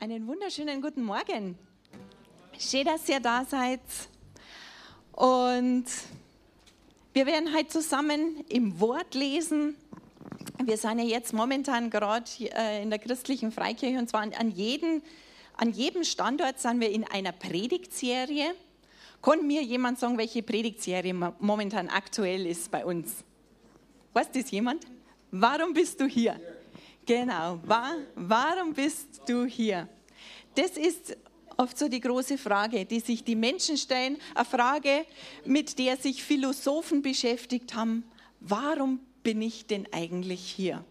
einen wunderschönen guten Morgen. Schön, dass ihr da seid. Und wir werden heute zusammen im Wort lesen. Wir sind ja jetzt momentan gerade äh, in der christlichen Freikirche und zwar an, jedem, an jedem Standort sind wir in einer Predigtserie. Kann mir jemand sagen, welche Predigtserie momentan aktuell ist bei uns? Weiß das jemand? Warum bist du hier? Genau. warum bist du hier? Das ist oft so die große Frage, die sich die Menschen stellen. Eine Frage, mit der sich Philosophen beschäftigt haben. Warum bin ich denn eigentlich hier?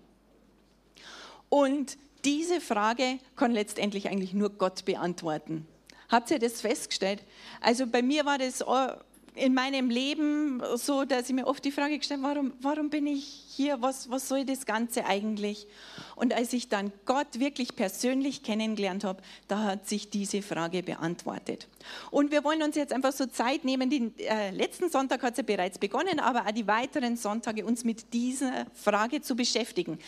Und diese Frage kann letztendlich eigentlich nur Gott beantworten. Habt ihr das festgestellt? Also bei mir war das in meinem Leben so, dass ich mir oft die Frage gestellt habe, warum, warum bin ich hier? Was, was soll das Ganze eigentlich? Und als ich dann Gott wirklich persönlich kennengelernt habe, da hat sich diese Frage beantwortet. Und wir wollen uns jetzt einfach so Zeit nehmen. Den äh, letzten Sonntag hat es ja bereits begonnen, aber auch die weiteren Sonntage uns mit dieser Frage zu beschäftigen.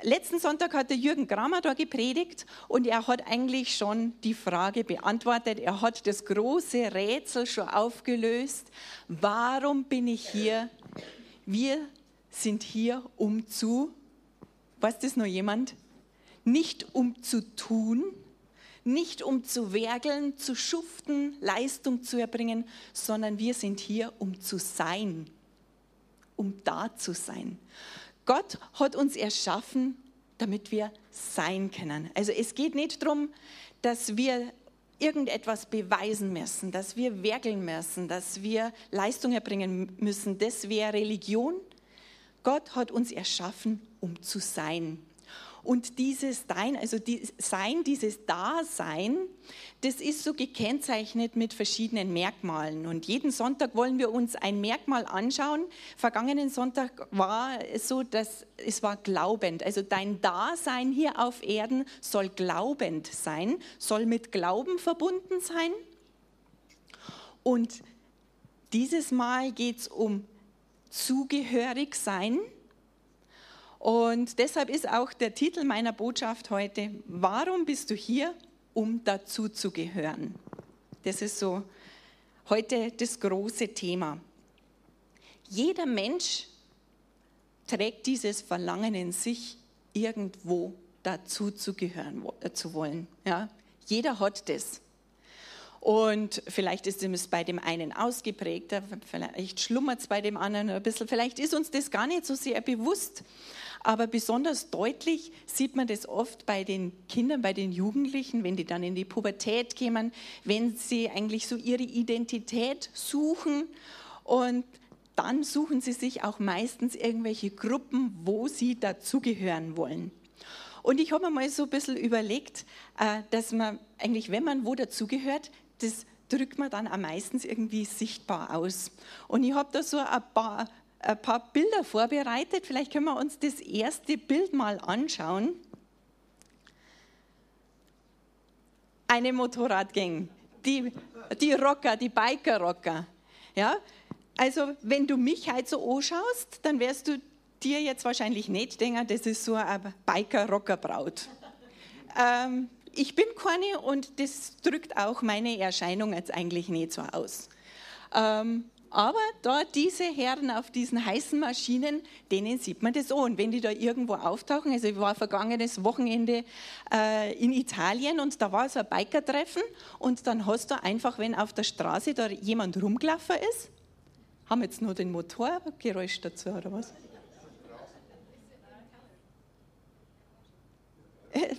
Letzten Sonntag hat der Jürgen Kramer da gepredigt und er hat eigentlich schon die Frage beantwortet. Er hat das große Rätsel schon aufgelöst. Warum bin ich hier? Wir sind hier, um zu, weiß das noch jemand? Nicht um zu tun, nicht um zu werkeln, zu schuften, Leistung zu erbringen, sondern wir sind hier, um zu sein, um da zu sein. Gott hat uns erschaffen, damit wir sein können. Also es geht nicht darum, dass wir irgendetwas beweisen müssen, dass wir werkeln müssen, dass wir Leistung erbringen müssen. Das wäre Religion. Gott hat uns erschaffen, um zu sein. Und dieses Dein, also die Sein, dieses Dasein, das ist so gekennzeichnet mit verschiedenen Merkmalen. Und jeden Sonntag wollen wir uns ein Merkmal anschauen. Vergangenen Sonntag war es so, dass es war glaubend. Also dein Dasein hier auf Erden soll glaubend sein, soll mit Glauben verbunden sein. Und dieses Mal geht es um zugehörig sein. Und deshalb ist auch der Titel meiner Botschaft heute, warum bist du hier, um dazu zu gehören? Das ist so heute das große Thema. Jeder Mensch trägt dieses Verlangen in sich, irgendwo dazu zu gehören äh, zu wollen. Ja? Jeder hat das. Und vielleicht ist es bei dem einen ausgeprägter, vielleicht schlummert es bei dem anderen ein bisschen, vielleicht ist uns das gar nicht so sehr bewusst. Aber besonders deutlich sieht man das oft bei den Kindern, bei den Jugendlichen, wenn die dann in die Pubertät kommen, wenn sie eigentlich so ihre Identität suchen und dann suchen sie sich auch meistens irgendwelche Gruppen, wo sie dazugehören wollen. Und ich habe mir mal so ein bisschen überlegt, äh, dass man eigentlich, wenn man wo dazugehört, das drückt man dann am meistens irgendwie sichtbar aus. Und ich habe da so ein paar ein paar Bilder vorbereitet. Vielleicht können wir uns das erste Bild mal anschauen. Eine Motorradgang, die, die Rocker, die Biker-Rocker. Ja? Also, wenn du mich halt so anschaust, dann wirst du dir jetzt wahrscheinlich nicht denken, das ist so eine Biker-Rocker-Braut. Ähm, ich bin keine und das drückt auch meine Erscheinung jetzt eigentlich nicht so aus. Ähm, aber dort diese Herren auf diesen heißen Maschinen, denen sieht man das auch. Und wenn die da irgendwo auftauchen, also ich war vergangenes Wochenende äh, in Italien und da war so ein Biker-Treffen und dann hast du einfach, wenn auf der Straße da jemand rumgelaufen ist, haben wir jetzt nur den Motorgeräusch dazu oder was?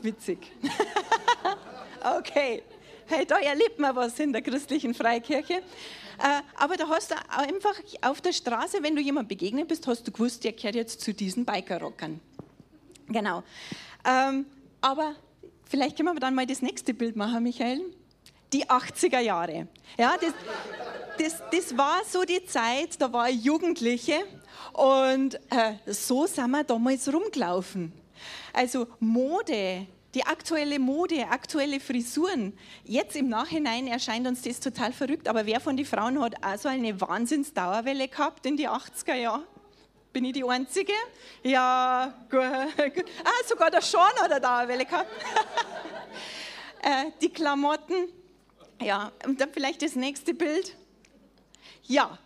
Witzig. okay. Hey, da erlebt man was in der christlichen Freikirche. Äh, aber da hast du einfach auf der Straße, wenn du jemand begegnet bist, hast du gewusst, der gehört jetzt zu diesen Bikerrockern. Genau. Ähm, aber vielleicht können wir dann mal das nächste Bild machen, Michael. Die 80er Jahre. Ja, das, das, das war so die Zeit, da war ich Jugendliche und äh, so sind wir damals rumgelaufen. Also Mode, die aktuelle Mode, aktuelle Frisuren. Jetzt im Nachhinein erscheint uns das total verrückt, aber wer von den Frauen hat auch so eine Wahnsinnsdauerwelle gehabt in die 80er Jahren? Bin ich die Einzige? Ja, gut. Ah, sogar der Sean hat eine Dauerwelle gehabt. äh, die Klamotten. Ja, und dann vielleicht das nächste Bild. Ja,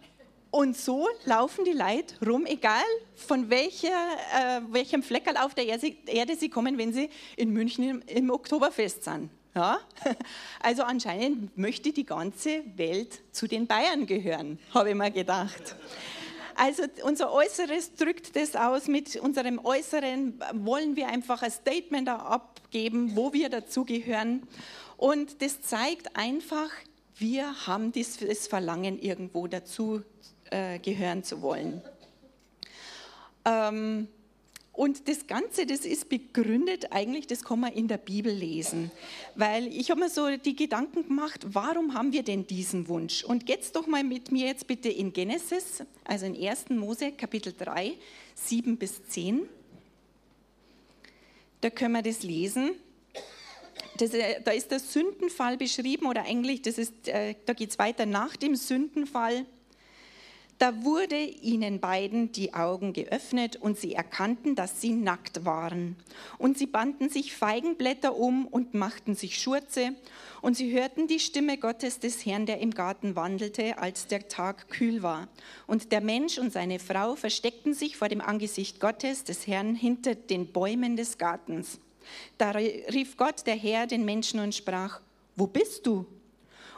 und so laufen die Leute rum, egal von welcher, äh, welchem Fleckerl auf der Erde sie kommen, wenn sie in München im, im Oktoberfest sind. Ja? Also anscheinend möchte die ganze Welt zu den Bayern gehören, habe ich mir gedacht. Also unser Äußeres drückt das aus. Mit unserem Äußeren wollen wir einfach ein Statement abgeben, wo wir dazugehören. Und das zeigt einfach, wir haben das Verlangen, irgendwo dazu äh, gehören zu wollen. Ähm, und das Ganze, das ist begründet eigentlich, das kann man in der Bibel lesen. Weil ich habe mir so die Gedanken gemacht, warum haben wir denn diesen Wunsch? Und jetzt doch mal mit mir jetzt bitte in Genesis, also in 1. Mose Kapitel 3, 7 bis 10. Da können wir das lesen. Das, äh, da ist der Sündenfall beschrieben oder eigentlich, das ist, äh, da geht es weiter nach dem Sündenfall. Da wurde ihnen beiden die Augen geöffnet und sie erkannten, dass sie nackt waren. Und sie banden sich Feigenblätter um und machten sich Schurze. Und sie hörten die Stimme Gottes des Herrn, der im Garten wandelte, als der Tag kühl war. Und der Mensch und seine Frau versteckten sich vor dem Angesicht Gottes des Herrn hinter den Bäumen des Gartens. Da rief Gott, der Herr, den Menschen und sprach, Wo bist du?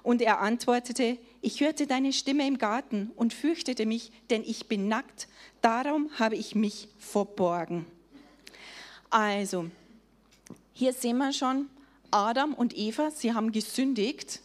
Und er antwortete, ich hörte deine Stimme im Garten und fürchtete mich, denn ich bin nackt, darum habe ich mich verborgen. Also, hier sehen wir schon, Adam und Eva, sie haben gesündigt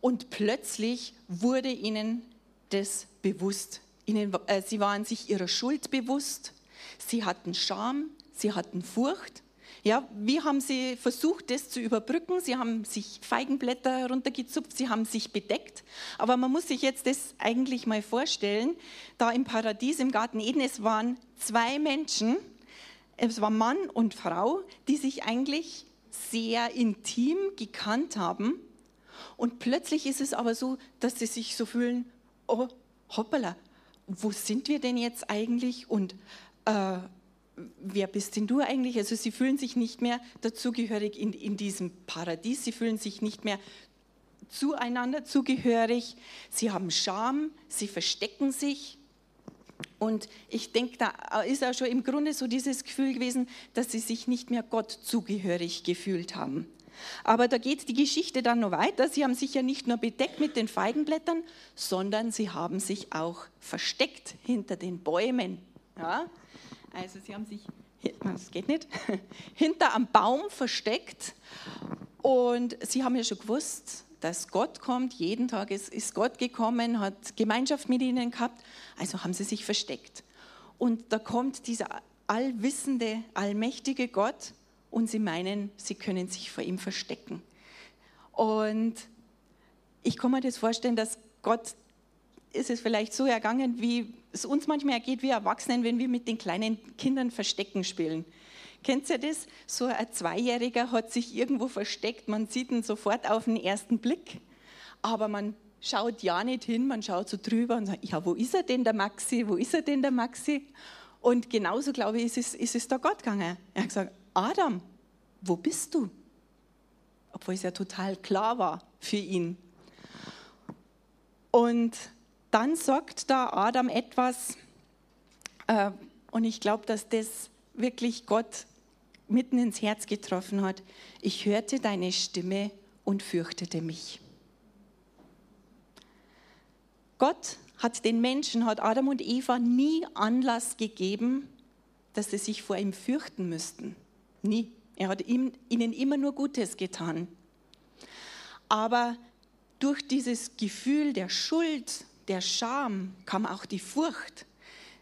und plötzlich wurde ihnen das bewusst. Ihnen, äh, sie waren sich ihrer Schuld bewusst, sie hatten Scham, sie hatten Furcht ja, wie haben sie versucht, das zu überbrücken? Sie haben sich Feigenblätter runtergezupft, sie haben sich bedeckt. Aber man muss sich jetzt das eigentlich mal vorstellen. Da im Paradies, im Garten Eden, es waren zwei Menschen, es war Mann und Frau, die sich eigentlich sehr intim gekannt haben. Und plötzlich ist es aber so, dass sie sich so fühlen, oh, hoppala, wo sind wir denn jetzt eigentlich? Und äh, wer bist denn du eigentlich? Also sie fühlen sich nicht mehr dazugehörig in, in diesem Paradies, sie fühlen sich nicht mehr zueinander zugehörig, sie haben Scham, sie verstecken sich. Und ich denke, da ist auch schon im Grunde so dieses Gefühl gewesen, dass sie sich nicht mehr Gott zugehörig gefühlt haben. Aber da geht die Geschichte dann noch weiter. Sie haben sich ja nicht nur bedeckt mit den Feigenblättern, sondern sie haben sich auch versteckt hinter den Bäumen. Ja? Also sie haben sich, das geht nicht, hinter am Baum versteckt und sie haben ja schon gewusst, dass Gott kommt. Jeden Tag ist, ist Gott gekommen, hat Gemeinschaft mit ihnen gehabt. Also haben sie sich versteckt. Und da kommt dieser allwissende, allmächtige Gott und sie meinen, sie können sich vor ihm verstecken. Und ich kann mir das vorstellen, dass Gott ist es vielleicht so ergangen, wie es uns manchmal ergeht, wie Erwachsenen, wenn wir mit den kleinen Kindern Verstecken spielen. Kennt ihr das? So ein Zweijähriger hat sich irgendwo versteckt, man sieht ihn sofort auf den ersten Blick, aber man schaut ja nicht hin, man schaut so drüber und sagt, ja, wo ist er denn, der Maxi, wo ist er denn, der Maxi? Und genauso, glaube ich, ist es, ist es da Gott gegangen. Er hat gesagt, Adam, wo bist du? Obwohl es ja total klar war für ihn. Und dann sagt da Adam etwas, äh, und ich glaube, dass das wirklich Gott mitten ins Herz getroffen hat. Ich hörte deine Stimme und fürchtete mich. Gott hat den Menschen, hat Adam und Eva nie Anlass gegeben, dass sie sich vor ihm fürchten müssten. Nie. Er hat ihnen immer nur Gutes getan. Aber durch dieses Gefühl der Schuld, der Scham kam auch die Furcht.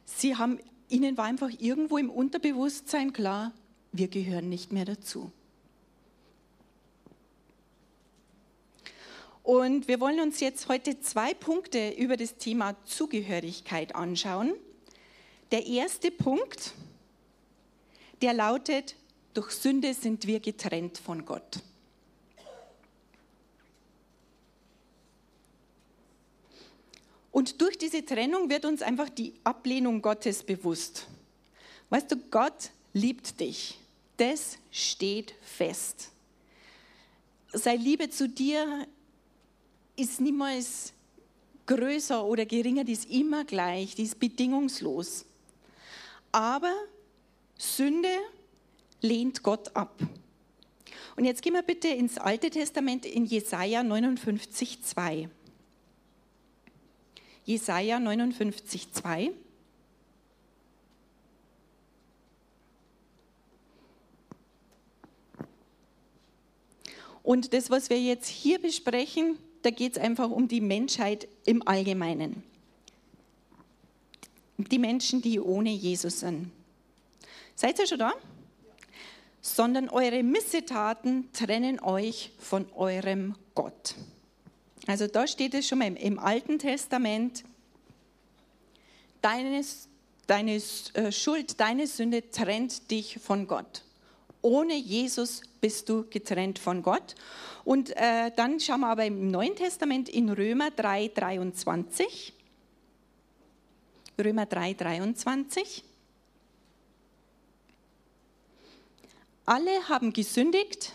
Sie haben, ihnen war einfach irgendwo im Unterbewusstsein klar, wir gehören nicht mehr dazu. Und wir wollen uns jetzt heute zwei Punkte über das Thema Zugehörigkeit anschauen. Der erste Punkt, der lautet, durch Sünde sind wir getrennt von Gott. Und durch diese Trennung wird uns einfach die Ablehnung Gottes bewusst. Weißt du, Gott liebt dich. Das steht fest. Seine Liebe zu dir ist niemals größer oder geringer, die ist immer gleich, die ist bedingungslos. Aber Sünde lehnt Gott ab. Und jetzt gehen wir bitte ins Alte Testament in Jesaja 59, 2. Jesaja 59, 2. Und das, was wir jetzt hier besprechen, da geht es einfach um die Menschheit im Allgemeinen. Die Menschen, die ohne Jesus sind. Seid ihr schon da? Sondern eure Missetaten trennen euch von eurem Gott. Also da steht es schon mal im, Alten Testament, deine, deine äh, Schuld, deine Sünde trennt dich von Gott. Ohne Jesus bist du getrennt von Gott. Und äh, dann schauen wir aber im Neuen Testament in Römer 3, 23. Römer 3, 23. Alle haben gesündigt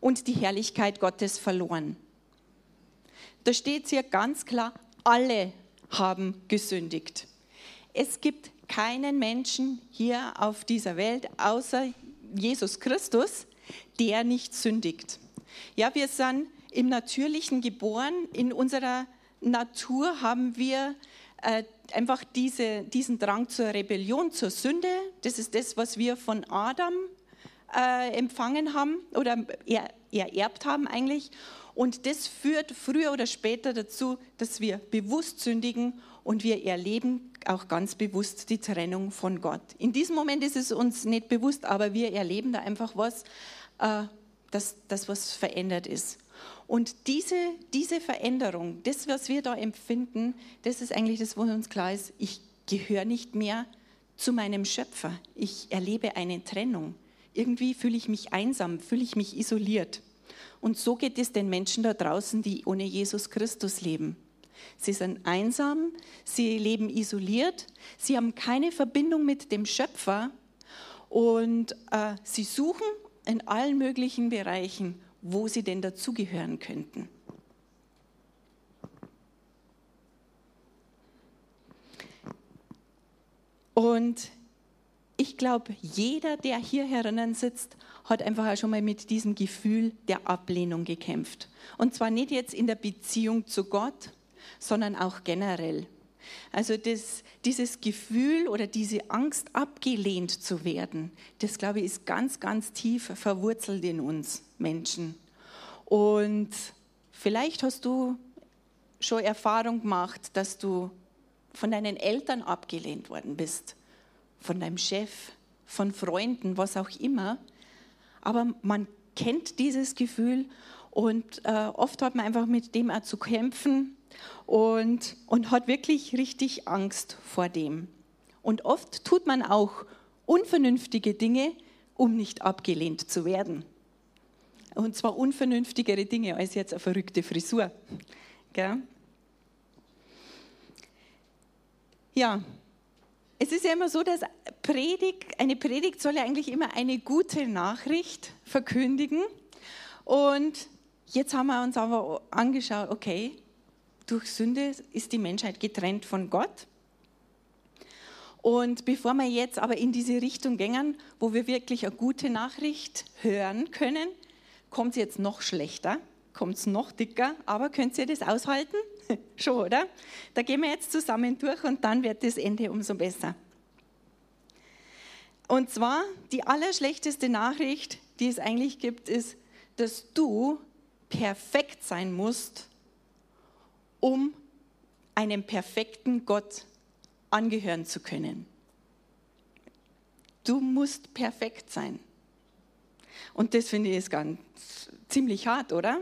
und die Herrlichkeit Gottes verloren. Da steht hier ganz klar, alle haben gesündigt. Es gibt keinen Menschen hier auf dieser Welt außer Jesus Christus, der nicht sündigt. Ja, wir sind im Natürlichen geboren. In unserer Natur haben wir äh, einfach diese, diesen Drang zur Rebellion, zur Sünde. Das ist das, was wir von Adam äh, empfangen haben oder er, ererbt haben eigentlich. Und das führt früher oder später dazu, dass wir bewusst sündigen und wir erleben auch ganz bewusst die Trennung von Gott. In diesem Moment ist es uns nicht bewusst, aber wir erleben da einfach was, äh, dass das was verändert ist. Und diese, diese Veränderung, das, was wir da empfinden, das ist eigentlich das, wo uns klar ist, ich gehöre nicht mehr zu meinem Schöpfer. Ich erlebe eine Trennung. Irgendwie fühle ich mich einsam, fühle ich mich isoliert. Und so geht es den Menschen da draußen, die ohne Jesus Christus leben. Sie sind einsam, sie leben isoliert, sie haben keine Verbindung mit dem Schöpfer und äh, sie suchen in allen möglichen Bereichen, wo sie denn dazugehören könnten. Und ich glaube, jeder, der hier herinnen sitzt, hat einfach auch schon mal mit diesem Gefühl der Ablehnung gekämpft. Und zwar nicht jetzt in der Beziehung zu Gott, sondern auch generell. Also das, dieses Gefühl oder diese Angst, abgelehnt zu werden, das glaube ich ist ganz, ganz tief verwurzelt in uns Menschen. Und vielleicht hast du schon Erfahrung gemacht, dass du von deinen Eltern abgelehnt worden bist, von deinem Chef, von Freunden, was auch immer. Aber man kennt dieses Gefühl und äh, oft hat man einfach mit dem auch zu kämpfen und, und hat wirklich richtig Angst vor dem. Und oft tut man auch unvernünftige Dinge, um nicht abgelehnt zu werden. Und zwar unvernünftigere Dinge als jetzt eine verrückte Frisur. Gell? Ja, es ist ja immer so, dass Predigt, eine Predigt soll ja eigentlich immer eine gute Nachricht verkündigen. Und jetzt haben wir uns aber angeschaut, okay, durch Sünde ist die Menschheit getrennt von Gott. Und bevor wir jetzt aber in diese Richtung gehen, wo wir wirklich eine gute Nachricht hören können, kommt es jetzt noch schlechter, kommt es noch dicker, aber könnt ihr das aushalten? Schon, oder? Da gehen wir jetzt zusammen durch und dann wird das Ende umso besser. Und zwar die allerschlechteste Nachricht, die es eigentlich gibt, ist, dass du perfekt sein musst, um einem perfekten Gott angehören zu können. Du musst perfekt sein. Und das finde ich ist ganz ziemlich hart, oder?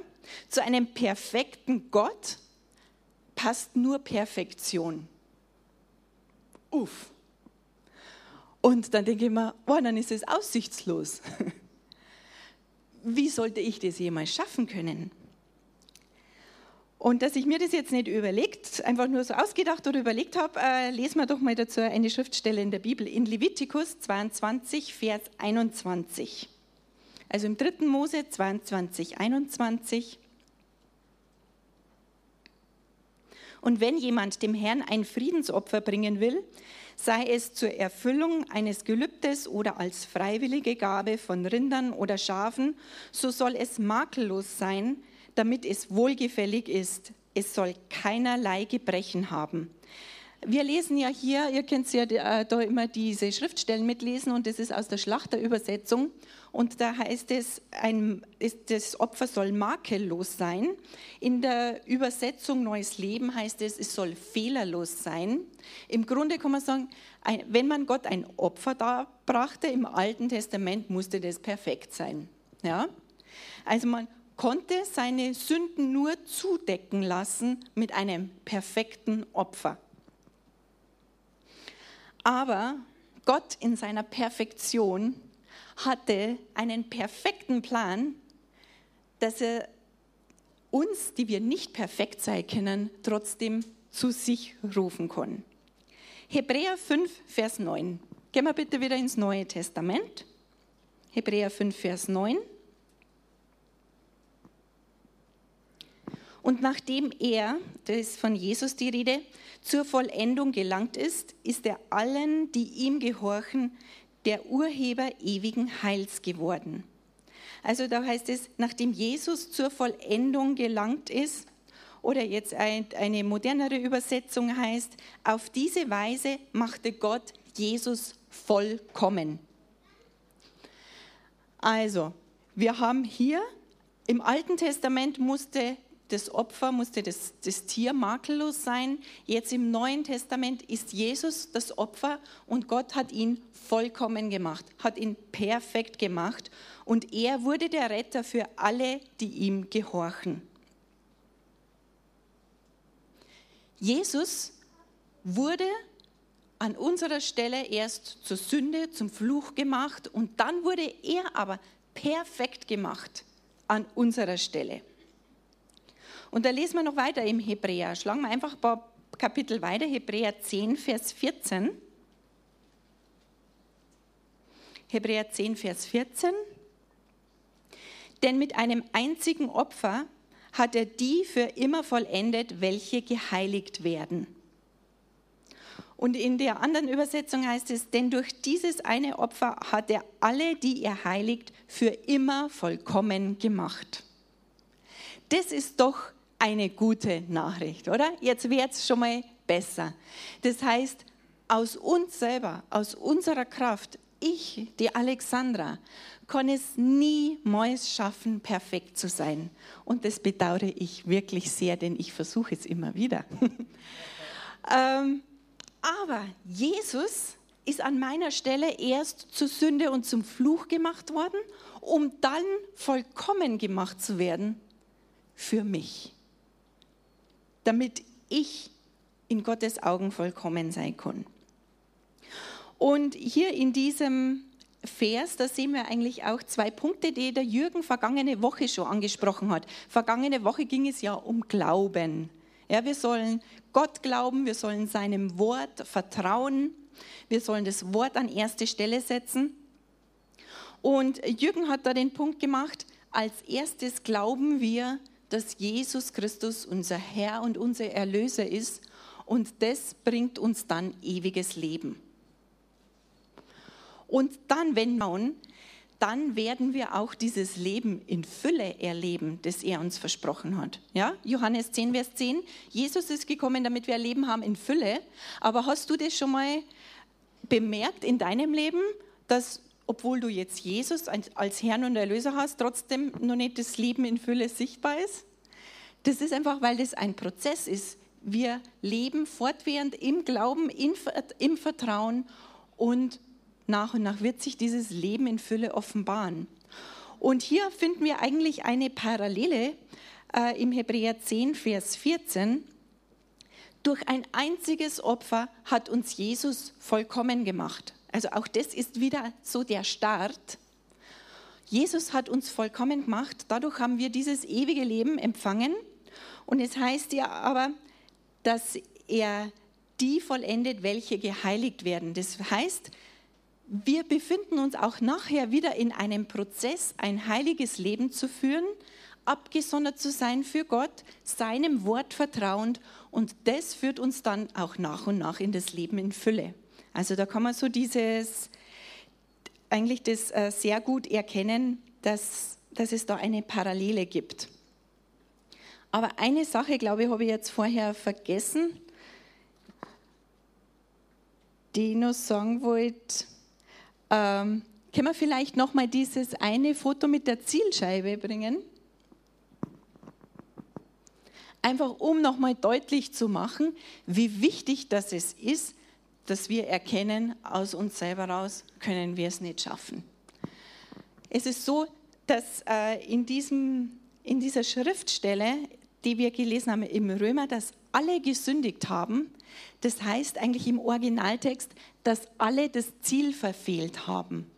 Zu einem perfekten Gott passt nur Perfektion. Uff. Und dann denke ich mir, oh, dann ist es aussichtslos. Wie sollte ich das jemals schaffen können? Und dass ich mir das jetzt nicht überlegt, einfach nur so ausgedacht oder überlegt habe, äh, lesen wir doch mal dazu eine Schriftstelle in der Bibel, in Levitikus 22, Vers 21. Also im 3. Mose 22, 21. Und wenn jemand dem Herrn ein Friedensopfer bringen will, sei es zur Erfüllung eines Gelübdes oder als freiwillige Gabe von Rindern oder Schafen, so soll es makellos sein, damit es wohlgefällig ist. Es soll keinerlei Gebrechen haben. Wir lesen ja hier, ihr könnt ja äh, da immer diese Schriftstellen mitlesen und das ist aus der Schlachterübersetzung. Und da heißt es, ein, das Opfer soll makellos sein. In der Übersetzung Neues Leben heißt es, es soll fehlerlos sein. Im Grunde kann man sagen, wenn man Gott ein Opfer darbrachte im Alten Testament, musste das perfekt sein. Ja? Also man konnte seine Sünden nur zudecken lassen mit einem perfekten Opfer. Aber Gott in seiner Perfektion hatte einen perfekten Plan, dass er uns, die wir nicht perfekt sein können, trotzdem zu sich rufen kann. Hebräer 5, Vers 9. Gehen wir bitte wieder ins Neue Testament. Hebräer 5, Vers 9. Und nachdem er, das ist von Jesus die Rede, zur Vollendung gelangt ist, ist er allen, die ihm gehorchen, der Urheber ewigen Heils geworden. Also da heißt es, nachdem Jesus zur Vollendung gelangt ist, oder jetzt eine modernere Übersetzung heißt, auf diese Weise machte Gott Jesus vollkommen. Also, wir haben hier im Alten Testament musste das Opfer, musste das, das Tier makellos sein. Jetzt im Neuen Testament ist Jesus das Opfer und Gott hat ihn vollkommen gemacht, hat ihn perfekt gemacht und er wurde der Retter für alle, die ihm gehorchen. Jesus wurde an unserer Stelle erst zur Sünde, zum Fluch gemacht und dann wurde er aber perfekt gemacht an unserer Stelle. Und da lesen wir noch weiter im Hebräer. Schlagen wir einfach ein paar Kapitel weiter, Hebräer 10, Vers 14. Hebräer 10, Vers 14. Denn mit einem einzigen Opfer hat er die für immer vollendet, welche geheiligt werden. Und in der anderen Übersetzung heißt es, denn durch dieses eine Opfer hat er alle, die er heiligt, für immer vollkommen gemacht. Das ist doch eine gute Nachricht, oder? Jetzt wird es schon mal besser. Das heißt, aus uns selber, aus unserer Kraft, ich, die Alexandra, kann es niemals schaffen, perfekt zu sein. Und das bedauere ich wirklich sehr, denn ich versuche es immer wieder. ähm, aber Jesus ist an meiner Stelle erst zur Sünde und zum Fluch gemacht worden, um dann vollkommen gemacht zu werden für mich damit ich in Gottes Augen vollkommen sein kann. Und hier in diesem Vers, da sehen wir eigentlich auch zwei Punkte, die der Jürgen vergangene Woche schon angesprochen hat. Vergangene Woche ging es ja um Glauben. Ja, wir sollen Gott glauben, wir sollen seinem Wort vertrauen, wir sollen das Wort an erste Stelle setzen. Und Jürgen hat da den Punkt gemacht, als erstes glauben wir, dass Jesus Christus unser Herr und unser Erlöser ist und das bringt uns dann ewiges Leben. Und dann, wenn wir dann werden wir auch dieses Leben in Fülle erleben, das er uns versprochen hat. Ja? Johannes 10, Vers 10. Jesus ist gekommen, damit wir ein Leben haben in Fülle. Aber hast du das schon mal bemerkt in deinem Leben, dass obwohl du jetzt Jesus als Herrn und Erlöser hast, trotzdem noch nicht das Leben in Fülle sichtbar ist? Das ist einfach, weil das ein Prozess ist. Wir leben fortwährend im Glauben, im Vertrauen und nach und nach wird sich dieses Leben in Fülle offenbaren. Und hier finden wir eigentlich eine Parallele äh, im Hebräer 10, Vers 14, durch ein einziges Opfer hat uns Jesus vollkommen gemacht. Also auch das ist wieder so der Start. Jesus hat uns vollkommen gemacht, dadurch haben wir dieses ewige Leben empfangen. Und es heißt ja aber, dass er die vollendet, welche geheiligt werden. Das heißt, wir befinden uns auch nachher wieder in einem Prozess, ein heiliges Leben zu führen, abgesondert zu sein für Gott, seinem Wort vertrauend und das führt uns dann auch nach und nach in das Leben in Fülle. Also da kann man so dieses, eigentlich das äh, sehr gut erkennen, dass, dass es da eine Parallele gibt. Aber eine Sache, glaube ich, habe ich jetzt vorher vergessen, die ich noch sagen wollte. Ähm, können wir vielleicht noch mal dieses eine Foto mit der Zielscheibe bringen? Einfach um noch mal deutlich zu machen, wie wichtig das ist, dass wir erkennen, aus uns selber raus können wir es nicht schaffen. Es ist so, dass äh, in, diesem, in dieser Schriftstelle, die wir gelesen haben im Römer, dass alle gesündigt haben. Das heißt eigentlich im Originaltext, dass alle das Ziel verfehlt haben.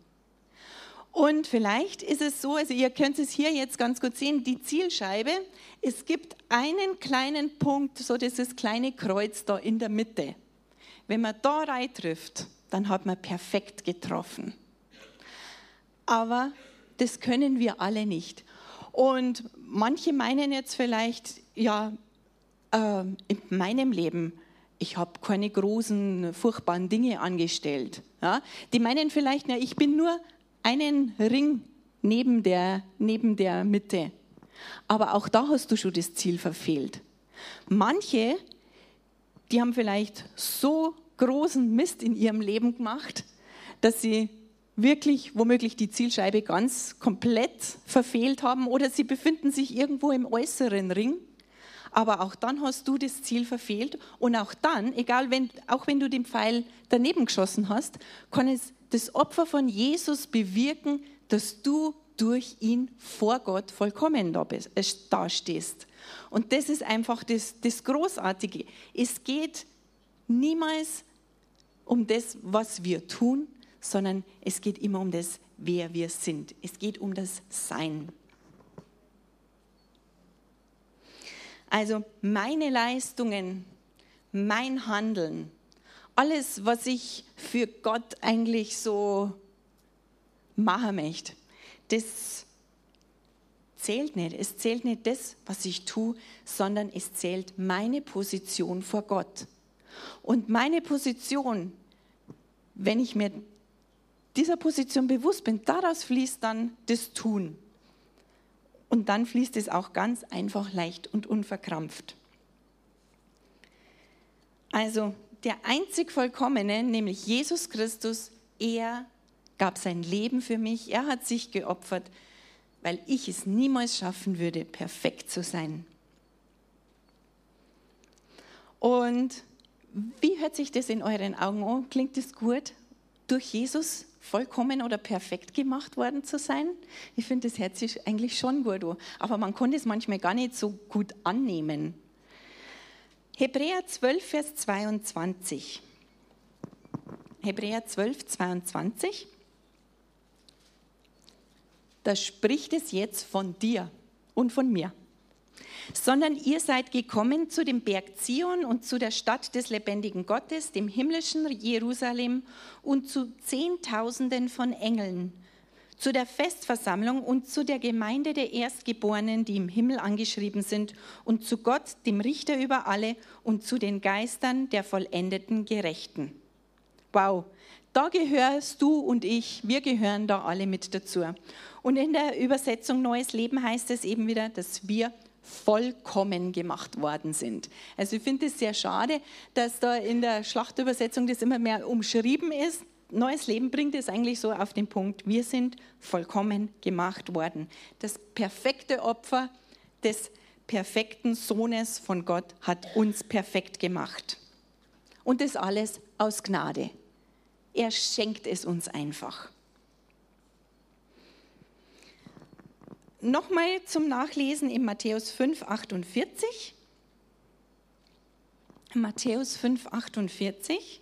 Und vielleicht ist es so, also ihr könnt es hier jetzt ganz gut sehen, die Zielscheibe, es gibt einen kleinen Punkt, so dieses kleine Kreuz da in der Mitte. Wenn man da rein trifft, dann hat man perfekt getroffen. Aber das können wir alle nicht. Und manche meinen jetzt vielleicht, ja, äh, in meinem Leben, ich habe keine großen, furchtbaren Dinge angestellt. Ja? Die meinen vielleicht, na, ich bin nur einen Ring neben der, neben der Mitte. Aber auch da hast du schon das Ziel verfehlt. Manche, die haben vielleicht so großen Mist in ihrem Leben gemacht, dass sie wirklich womöglich die Zielscheibe ganz komplett verfehlt haben oder sie befinden sich irgendwo im äußeren Ring. Aber auch dann hast du das Ziel verfehlt und auch dann, egal wenn, auch wenn du den Pfeil daneben geschossen hast, kann es das Opfer von Jesus bewirken, dass du durch ihn vor Gott vollkommen äh, stehst. Und das ist einfach das, das Großartige. Es geht niemals um das, was wir tun, sondern es geht immer um das, wer wir sind. Es geht um das Sein. Also meine Leistungen, mein Handeln, alles, was ich für Gott eigentlich so machen möchte, das zählt nicht. Es zählt nicht das, was ich tue, sondern es zählt meine Position vor Gott. Und meine Position, wenn ich mir dieser Position bewusst bin, daraus fließt dann das Tun. Und dann fließt es auch ganz einfach, leicht und unverkrampft. Also der einzig Vollkommene, nämlich Jesus Christus, er gab sein Leben für mich, er hat sich geopfert, weil ich es niemals schaffen würde, perfekt zu sein. Und wie hört sich das in euren Augen an? Klingt es gut? Durch Jesus vollkommen oder perfekt gemacht worden zu sein. Ich finde, das hört sich eigentlich schon gut an. Aber man konnte es manchmal gar nicht so gut annehmen. Hebräer 12, Vers 22. Hebräer 12, 22. Da spricht es jetzt von dir und von mir sondern ihr seid gekommen zu dem Berg Zion und zu der Stadt des lebendigen Gottes, dem himmlischen Jerusalem und zu Zehntausenden von Engeln, zu der Festversammlung und zu der Gemeinde der Erstgeborenen, die im Himmel angeschrieben sind, und zu Gott, dem Richter über alle, und zu den Geistern der vollendeten Gerechten. Wow, da gehörst du und ich, wir gehören da alle mit dazu. Und in der Übersetzung Neues Leben heißt es eben wieder, dass wir vollkommen gemacht worden sind. Also ich finde es sehr schade, dass da in der Schlachtübersetzung das immer mehr umschrieben ist. Neues Leben bringt es eigentlich so auf den Punkt, wir sind vollkommen gemacht worden. Das perfekte Opfer des perfekten Sohnes von Gott hat uns perfekt gemacht. Und das alles aus Gnade. Er schenkt es uns einfach. nochmal zum Nachlesen in Matthäus 5, 48. Matthäus 5, 48.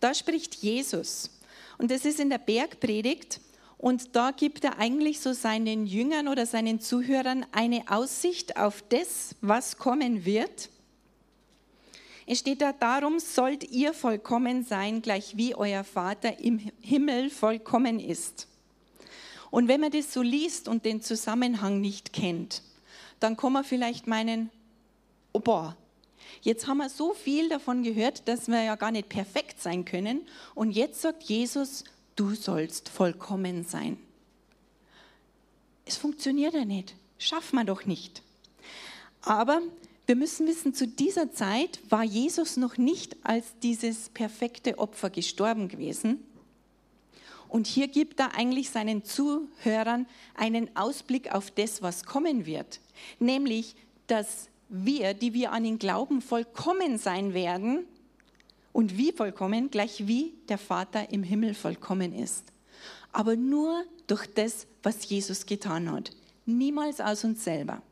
Da spricht Jesus. Und das ist in der Bergpredigt. Und da gibt er eigentlich so seinen Jüngern oder seinen Zuhörern eine Aussicht auf das, was kommen wird. Es steht da, darum sollt ihr vollkommen sein, gleich wie euer Vater im Himmel vollkommen ist. Und wenn man das so liest und den Zusammenhang nicht kennt, dann kann man vielleicht meinen, oh boah, jetzt haben wir so viel davon gehört, dass wir ja gar nicht perfekt sein können. Und jetzt sagt Jesus, du sollst vollkommen sein. Es funktioniert ja nicht, schafft man doch nicht. Aber wir müssen wissen, zu dieser Zeit war Jesus noch nicht als dieses perfekte Opfer gestorben gewesen. Und hier gibt er eigentlich seinen Zuhörern einen Ausblick auf das, was kommen wird. Nämlich, dass wir, die wir an ihn glauben, vollkommen sein werden und wie vollkommen, gleich wie der Vater im Himmel vollkommen ist. Aber nur durch das, was Jesus getan hat. Niemals aus uns selber.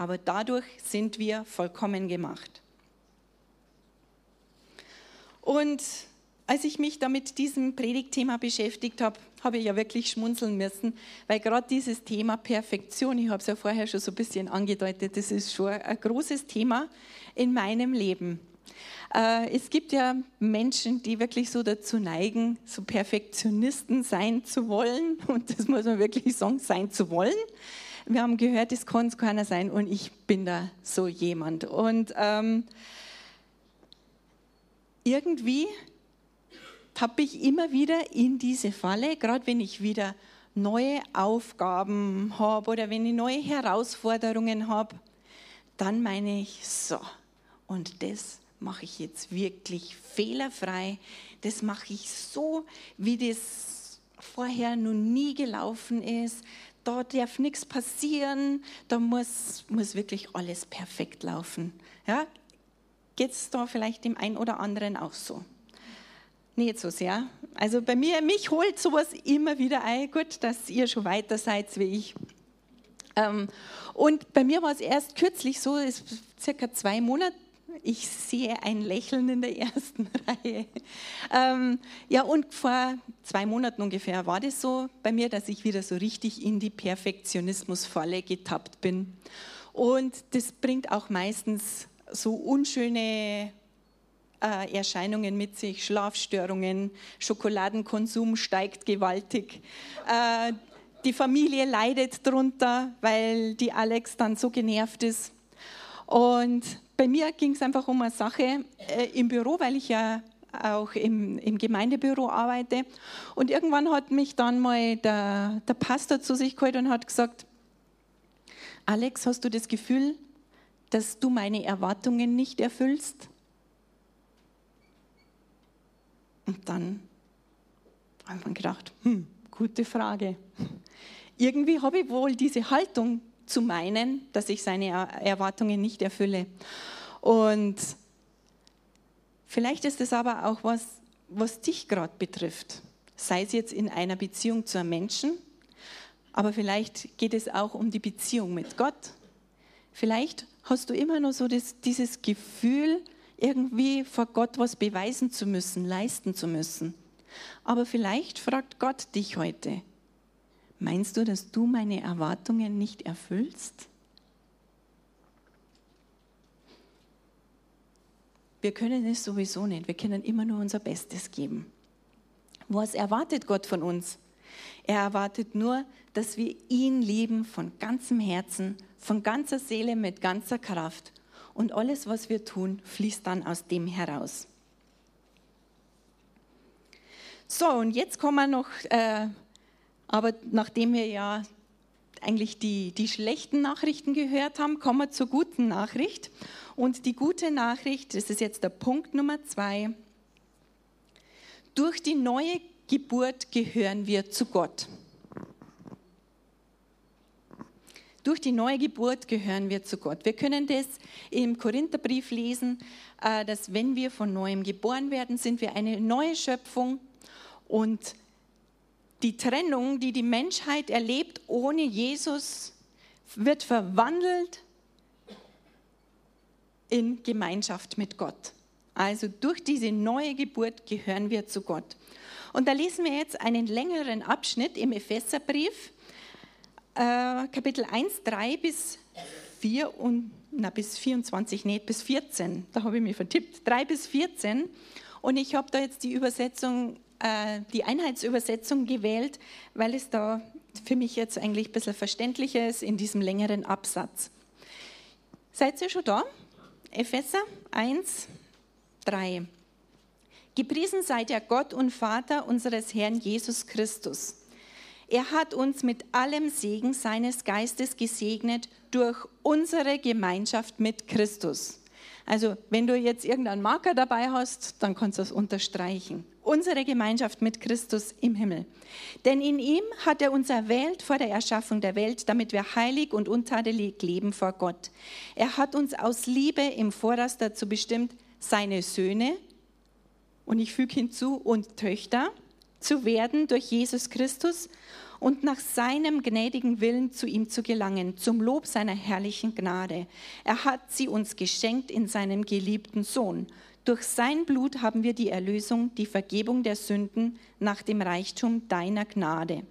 Aber dadurch sind wir vollkommen gemacht. Und als ich mich da mit diesem Predigtthema beschäftigt habe, habe ich ja wirklich schmunzeln müssen, weil gerade dieses Thema Perfektion, ich habe es ja vorher schon so ein bisschen angedeutet, das ist schon ein großes Thema in meinem Leben. Äh, es gibt ja Menschen, die wirklich so dazu neigen, so Perfektionisten sein zu wollen. Und das muss man wirklich sagen, sein zu wollen. Wir haben gehört, es kann keiner sein und ich bin da so jemand. Und ähm, irgendwie habe ich immer wieder in diese Falle, gerade wenn ich wieder neue Aufgaben habe oder wenn ich neue Herausforderungen habe, dann meine ich, so, und das mache ich jetzt wirklich fehlerfrei. Das mache ich so, wie das vorher noch nie gelaufen ist. Da darf nichts passieren. Da muss, muss wirklich alles perfekt laufen. Ja? Geht es da vielleicht dem einen oder anderen auch so? Nicht so sehr. Also bei mir, mich holt sowas immer wieder ein. Gut, dass ihr schon weiter seid wie ich. Ähm, und bei mir war es erst kürzlich so, ist circa zwei Monate ich sehe ein Lächeln in der ersten Reihe. Ähm, ja, und vor zwei Monaten ungefähr war das so bei mir, dass ich wieder so richtig in die Perfektionismusfalle getappt bin. Und das bringt auch meistens so unschöne äh, Erscheinungen mit sich, Schlafstörungen, Schokoladenkonsum steigt gewaltig. Äh, die Familie leidet drunter, weil die Alex dann so genervt ist. Und bei mir ging es einfach um eine Sache äh, im Büro, weil ich ja auch im, im, Gemeindebüro arbeite. Und irgendwann hat mich dann mal der, der Pastor zu sich geholt und hat gesagt, Alex, hast du das Gefühl, dass du meine Erwartungen nicht erfüllst? Und dann habe ich gedacht, hm, gute Frage. Irgendwie habe ich wohl diese Haltung zu meinen, dass ich seine Erwartungen nicht erfülle. Und vielleicht ist es aber auch was, was dich gerade betrifft. Sei es jetzt in einer Beziehung zu einem Menschen, aber vielleicht geht es auch um die Beziehung mit Gott. Vielleicht hast du immer noch so das, dieses Gefühl, irgendwie vor Gott was beweisen zu müssen, leisten zu müssen. Aber vielleicht fragt Gott dich heute, Meinst du, dass du meine Erwartungen nicht erfüllst? Wir können es sowieso nicht. Wir können immer nur unser Bestes geben. Was erwartet Gott von uns? Er erwartet nur, dass wir ihn lieben von ganzem Herzen, von ganzer Seele, mit ganzer Kraft. Und alles, was wir tun, fließt dann aus dem heraus. So, und jetzt kommen wir noch äh, aber nachdem wir ja eigentlich die, die schlechten Nachrichten gehört haben, kommen wir zur guten Nachricht. Und die gute Nachricht, das ist jetzt der Punkt Nummer zwei, durch die neue Geburt gehören wir zu Gott. Durch die neue Geburt gehören wir zu Gott. Wir können das im Korintherbrief lesen, äh, dass wenn wir von neuem geboren werden, sind wir eine neue Schöpfung und die Trennung, die die Menschheit erlebt ohne Jesus, wird verwandelt in Gemeinschaft mit Gott. Also durch diese neue Geburt gehören wir zu Gott. Und da lesen wir jetzt einen längeren Abschnitt im Epheserbrief, äh, Kapitel 1, 3 bis 4 und na, bis 24, nee, bis 14. Da habe ich mich vertippt. 3 bis 14. Und ich habe da jetzt die Übersetzung, äh, die Einheitsübersetzung gewählt, weil es da für mich jetzt eigentlich ein bisschen verständlicher ist in diesem längeren Absatz. Seid ihr schon da? Epheser 1, 3. Gepriesen sei der Gott und Vater unseres Herrn Jesus Christus. Er hat uns mit allem Segen seines Geistes gesegnet durch unsere Gemeinschaft mit Christus. Also wenn du jetzt irgendeinen Marker dabei hast, dann kannst du das unterstreichen. Unsere Gemeinschaft mit Christus im Himmel. Denn in ihm hat er uns erwählt vor der Erschaffung der Welt, damit wir heilig und untadelig leben vor Gott. Er hat uns aus Liebe im Voraus dazu bestimmt, seine Söhne, und ich füge hinzu, und Töchter zu werden durch Jesus Christus und nach seinem gnädigen Willen zu ihm zu gelangen, zum Lob seiner herrlichen Gnade. Er hat sie uns geschenkt in seinem geliebten Sohn. Durch sein Blut haben wir die Erlösung, die Vergebung der Sünden nach dem Reichtum deiner Gnade.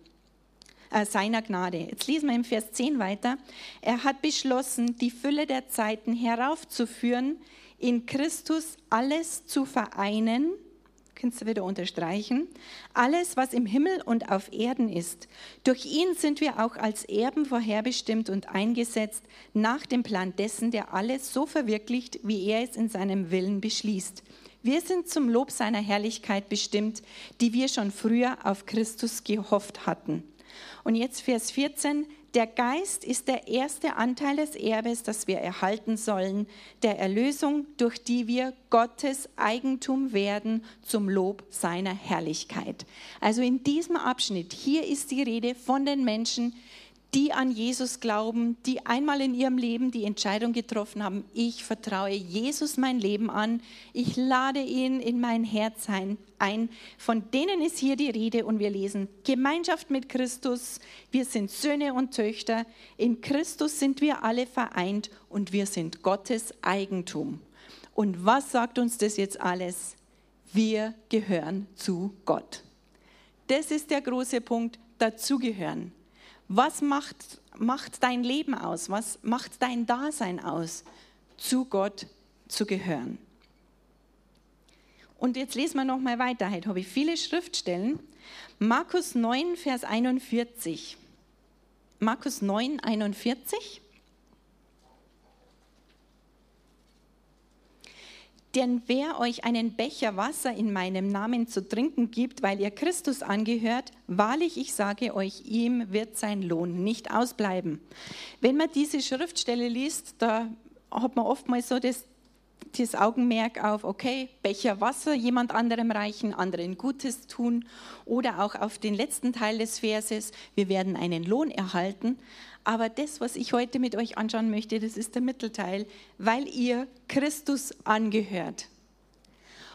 Äh, seiner Gnade. Jetzt lesen wir im Vers 10 weiter. Er hat beschlossen, die Fülle der Zeiten heraufzuführen, in Christus alles zu vereinen, kannst du wieder unterstreichen, alles, was im Himmel und auf Erden ist. Durch ihn sind wir auch als Erben vorherbestimmt und eingesetzt nach dem Plan dessen, der alles so verwirklicht, wie er es in seinem Willen beschließt. Wir sind zum Lob seiner Herrlichkeit bestimmt, die wir schon früher auf Christus gehofft hatten. Und jetzt Vers 14, der Geist ist der erste Anteil des Erbes, das wir erhalten sollen, der Erlösung, durch die wir Gottes Eigentum werden zum Lob seiner Herrlichkeit. Also in diesem Abschnitt, hier ist die Rede von den Menschen, die an Jesus glauben, die einmal in ihrem Leben die Entscheidung getroffen haben, ich vertraue Jesus mein Leben an, ich lade ihn in mein Herz ein. Von denen ist hier die Rede und wir lesen Gemeinschaft mit Christus, wir sind Söhne und Töchter, in Christus sind wir alle vereint und wir sind Gottes Eigentum. Und was sagt uns das jetzt alles? Wir gehören zu Gott. Das ist der große Punkt, dazugehören. Was macht, macht dein Leben aus? Was macht dein Dasein aus? Zu Gott zu gehören. Und jetzt lesen wir noch mal weiter. Heute habe ich viele Schriftstellen. Markus 9, Vers 41. Markus 9, 41. Denn wer euch einen Becher Wasser in meinem Namen zu trinken gibt, weil ihr Christus angehört, wahrlich, ich sage euch, ihm wird sein Lohn nicht ausbleiben. Wenn man diese Schriftstelle liest, da hat man oftmals so das, das Augenmerk auf, okay, Becher Wasser jemand anderem reichen, anderen Gutes tun oder auch auf den letzten Teil des Verses, wir werden einen Lohn erhalten. Aber das, was ich heute mit euch anschauen möchte, das ist der Mittelteil, weil ihr Christus angehört.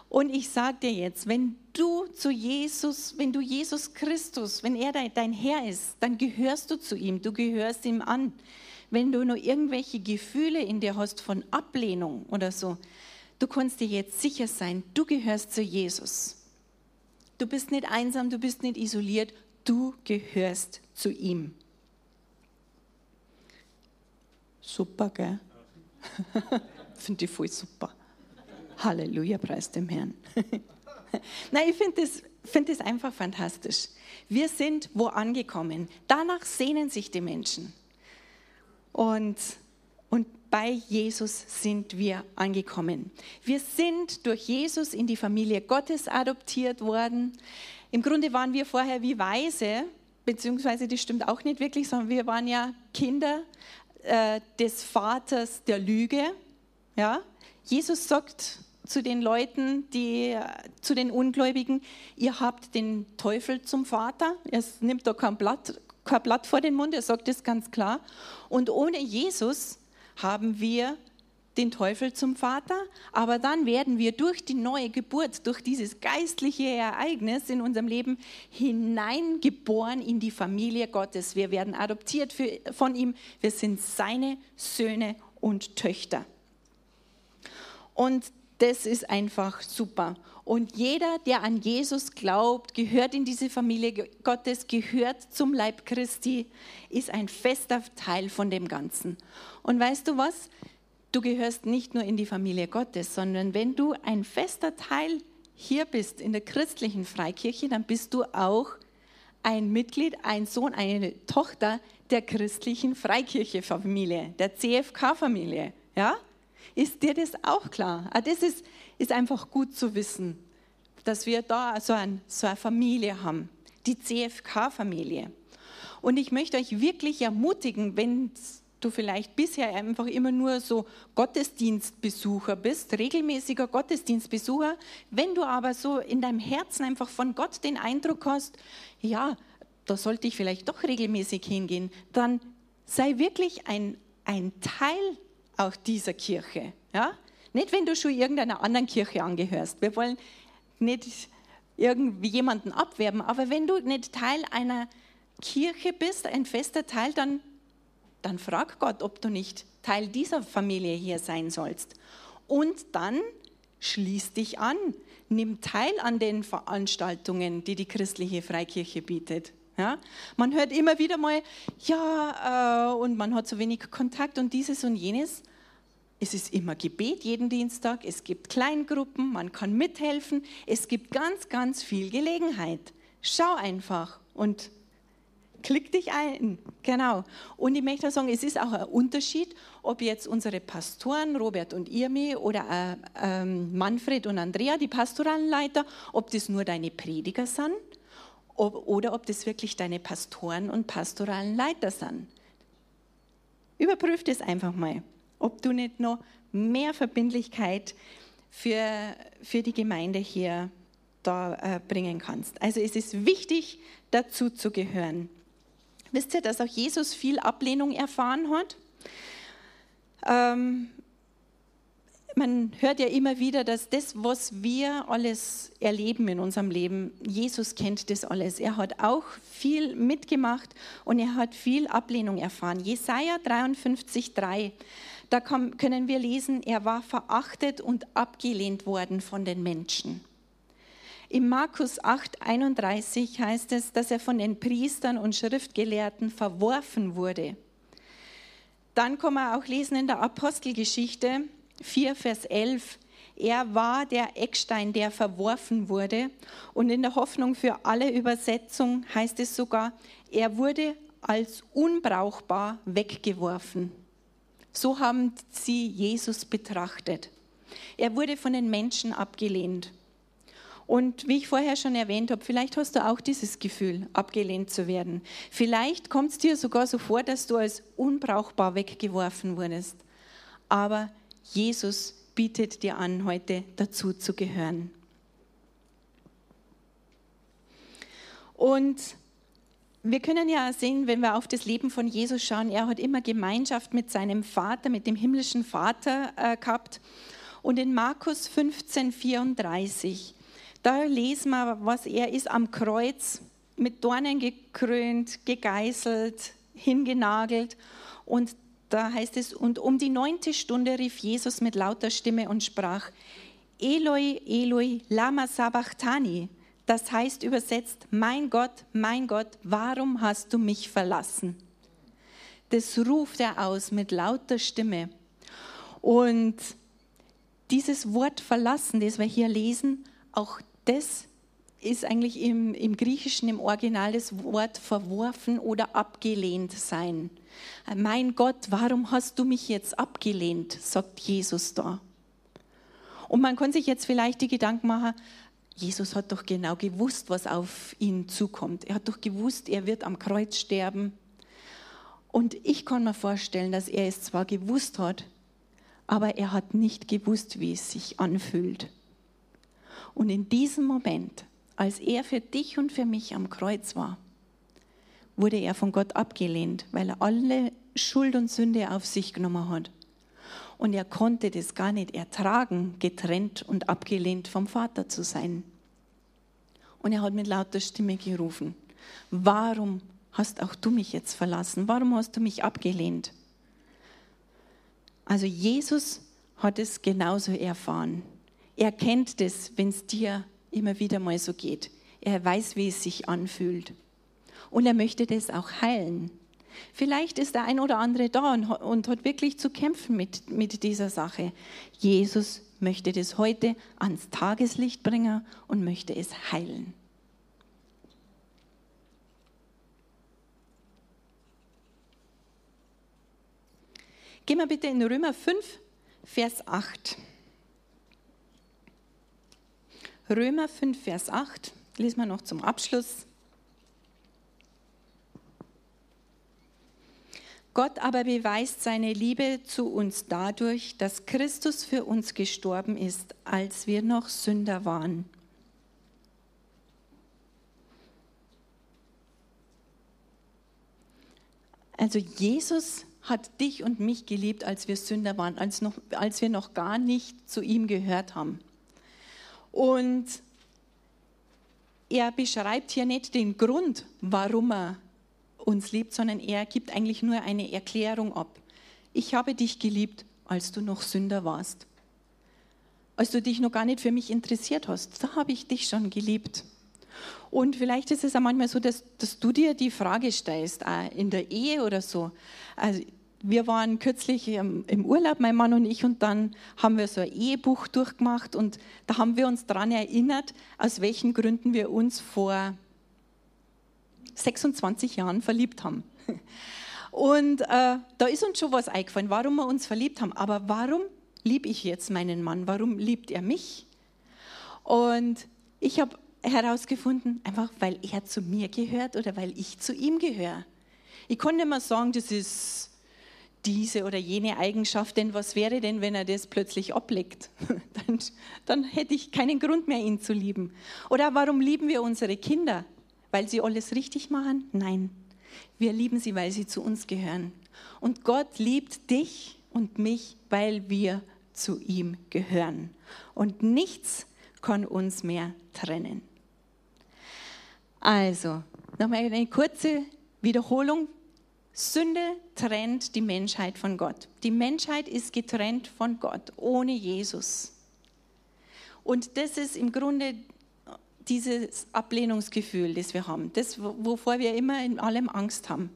Und ich sage dir jetzt, wenn du zu Jesus, wenn du Jesus Christus, wenn er dein Herr ist, dann gehörst du zu ihm, du gehörst ihm an. Wenn du nur irgendwelche Gefühle in dir hast von Ablehnung oder so, du kannst dir jetzt sicher sein, du gehörst zu Jesus. Du bist nicht einsam, du bist nicht isoliert, du gehörst zu ihm. Super, gell? finde ich voll super. Halleluja, preis dem Herrn. Nein, ich finde das, find das einfach fantastisch. Wir sind wo angekommen. Danach sehnen sich die Menschen. Und, und bei Jesus sind wir angekommen. Wir sind durch Jesus in die Familie Gottes adoptiert worden. Im Grunde waren wir vorher wie Weise, beziehungsweise das stimmt auch nicht wirklich, sondern wir waren ja Kinder äh, des Vaters der Lüge. Ja? Jesus sagt zu den Leuten, die, zu den Ungläubigen, ihr habt den Teufel zum Vater. Er nimmt da kein Blatt, kein Blatt vor den Mund, er sagt das ganz klar. Und ohne Jesus haben wir den Teufel zum Vater, aber dann werden wir durch die neue Geburt, durch dieses geistliche Ereignis in unserem Leben hineingeboren in die Familie Gottes. Wir werden adoptiert für, von ihm. Wir sind seine Söhne und Töchter. Und das ist einfach super. Und jeder, der an Jesus glaubt, gehört in diese Familie Gottes, gehört zum Leib Christi, ist ein fester Teil von dem Ganzen. Und weißt du was? Du gehörst nicht nur in die Familie Gottes, sondern wenn du ein fester Teil hier bist in der christlichen Freikirche, dann bist du auch ein Mitglied, ein Sohn, eine Tochter der christlichen Freikirche-Familie, der CFK-Familie. Ja? Ist dir das auch klar? Ah, das ist, ist einfach gut zu wissen, dass wir da so, ein, so eine Familie haben, die CFK-Familie. Und ich möchte euch wirklich ermutigen, wenn du vielleicht bisher einfach immer nur so Gottesdienstbesucher bist, regelmäßiger Gottesdienstbesucher, wenn du aber so in deinem Herzen einfach von Gott den Eindruck hast, ja, da sollte ich vielleicht doch regelmäßig hingehen, dann sei wirklich ein, ein Teil auch dieser Kirche. Ja? Nicht, wenn du schon irgendeiner anderen Kirche angehörst. Wir wollen nicht irgendwie jemanden abwerben, aber wenn du nicht Teil einer Kirche bist, ein fester Teil, dann, dann frag Gott, ob du nicht Teil dieser Familie hier sein sollst. Und dann schließ dich an, nimm teil an den Veranstaltungen, die die christliche Freikirche bietet. Ja? Man hört immer wieder mal, ja, äh, und man hat so wenig Kontakt und dieses und jenes. Es ist immer Gebet jeden Dienstag, es gibt Kleingruppen, man kann mithelfen, es gibt ganz, ganz viel Gelegenheit. Schau einfach und klick dich ein. Genau. Und ich möchte sagen, es ist auch ein Unterschied, ob jetzt unsere Pastoren, Robert und Irmi oder äh, äh, Manfred und Andrea, die pastoralen Leiter, ob das nur deine Prediger sind ob, oder ob das wirklich deine Pastoren und pastoralen Leiter sind. Überprüf das einfach mal, ob du nicht noch mehr Verbindlichkeit für, für die Gemeinde hier da äh, bringen kannst. Also es ist wichtig, dazu zu gehören. Wisst ihr, dass auch Jesus viel Ablehnung erfahren hat? Ähm, man hört ja immer wieder, dass das, was wir alles erleben in unserem Leben, Jesus kennt das alles. Er hat auch viel mitgemacht und er hat viel Ablehnung erfahren. Jesaja 53,3, da können wir lesen, er war verachtet und abgelehnt worden von den Menschen. Im Markus 8,31 heißt es, dass er von den Priestern und Schriftgelehrten verworfen wurde. Dann kann man auch lesen in der Apostelgeschichte, 4, Vers 11, er war der Eckstein, der verworfen wurde. Und in der Hoffnung für alle Übersetzung heißt es sogar, er wurde als unbrauchbar weggeworfen. So haben sie Jesus betrachtet. Er wurde von den Menschen abgelehnt. Und wie ich vorher schon erwähnt habe, vielleicht hast du auch dieses Gefühl, abgelehnt zu werden. Vielleicht kommt es dir sogar so vor, dass du als unbrauchbar weggeworfen wurdest. Aber Jesus bietet dir an, heute dazu zu gehören. Und wir können ja sehen, wenn wir auf das Leben von Jesus schauen, er hat immer Gemeinschaft mit seinem Vater, mit dem himmlischen Vater äh, gehabt. Und in Markus 15, 34, da lesen wir, was er ist am Kreuz mit Dornen gekrönt, gegeißelt, hingenagelt. Und da heißt es, und um die neunte Stunde rief Jesus mit lauter Stimme und sprach, Eloi, Eloi, lama sabachthani. Das heißt übersetzt, mein Gott, mein Gott, warum hast du mich verlassen? Das ruft er aus mit lauter Stimme. Und dieses Wort verlassen, das wir hier lesen, auch das ist eigentlich im, im Griechischen, im Original das Wort verworfen oder abgelehnt sein. Mein Gott, warum hast du mich jetzt abgelehnt, sagt Jesus da. Und man kann sich jetzt vielleicht die Gedanken machen, Jesus hat doch genau gewusst, was auf ihn zukommt. Er hat doch gewusst, er wird am Kreuz sterben. Und ich kann mir vorstellen, dass er es zwar gewusst hat, aber er hat nicht gewusst, wie es sich anfühlt. Und in diesem Moment als er für dich und für mich am Kreuz war, wurde er von Gott abgelehnt, weil er alle Schuld und Sünde auf sich genommen hat. Und er konnte das gar nicht ertragen, getrennt und abgelehnt vom Vater zu sein. Und er hat mit lauter Stimme gerufen, warum hast auch du mich jetzt verlassen? Warum hast du mich abgelehnt? Also Jesus hat es genauso erfahren. Er kennt das, wenn es dir immer wieder mal so geht. Er weiß, wie es sich anfühlt. Und er möchte das auch heilen. Vielleicht ist der ein oder andere da und, und hat wirklich zu kämpfen mit, mit dieser Sache. Jesus möchte das heute ans Tageslicht bringen und möchte es heilen. Gehen wir bitte in Römer 5, Vers 8. Römer 5, Vers 8. Lesen wir noch zum Abschluss. Gott aber beweist seine Liebe zu uns dadurch, dass Christus für uns gestorben ist, als wir noch Sünder waren. Also Jesus hat dich und mich geliebt, als wir Sünder waren, als, noch, als wir noch gar nicht zu ihm gehört haben. Und er beschreibt hier nicht den Grund, warum er uns liebt, sondern er gibt eigentlich nur eine Erklärung ab. Ich habe dich geliebt, als du noch Sünder warst. Als du dich noch gar nicht für mich interessiert hast, da habe ich dich schon geliebt. Und vielleicht ist es auch manchmal so, dass, dass du dir die Frage stellst, in der Ehe oder so. Also wir waren kürzlich im Urlaub, mein Mann und ich, und dann haben wir so ein Ehebuch durchgemacht und da haben wir uns daran erinnert, aus welchen Gründen wir uns vor 26 Jahren verliebt haben. Und äh, da ist uns schon was eingefallen, warum wir uns verliebt haben. Aber warum liebe ich jetzt meinen Mann? Warum liebt er mich? Und ich habe herausgefunden, einfach weil er zu mir gehört oder weil ich zu ihm gehöre. Ich konnte nicht mehr sagen, das ist diese oder jene Eigenschaft, denn was wäre denn, wenn er das plötzlich ablegt? Dann, dann hätte ich keinen Grund mehr, ihn zu lieben. Oder warum lieben wir unsere Kinder? Weil sie alles richtig machen? Nein, wir lieben sie, weil sie zu uns gehören. Und Gott liebt dich und mich, weil wir zu ihm gehören. Und nichts kann uns mehr trennen. Also, nochmal eine kurze Wiederholung Sünde trennt die Menschheit von Gott. Die Menschheit ist getrennt von Gott, ohne Jesus. Und das ist im Grunde dieses Ablehnungsgefühl, das wir haben, das, wovor wir immer in allem Angst haben.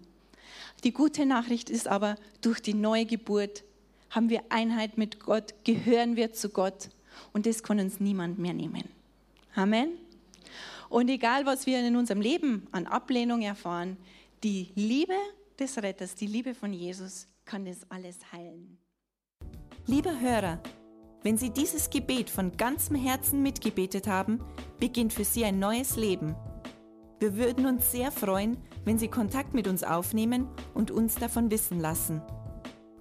Die gute Nachricht ist aber, durch die neue Geburt haben wir Einheit mit Gott, gehören wir zu Gott und das kann uns niemand mehr nehmen. Amen. Und egal, was wir in unserem Leben an Ablehnung erfahren, die Liebe des Retters, die Liebe von Jesus, kann das alles heilen. Lieber Hörer, wenn Sie dieses Gebet von ganzem Herzen mitgebetet haben, beginnt für Sie ein neues Leben. Wir würden uns sehr freuen, wenn Sie Kontakt mit uns aufnehmen und uns davon wissen lassen.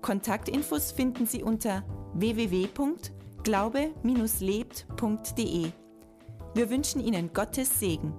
Kontaktinfos finden Sie unter www.glaube-lebt.de. Wir wünschen Ihnen Gottes Segen.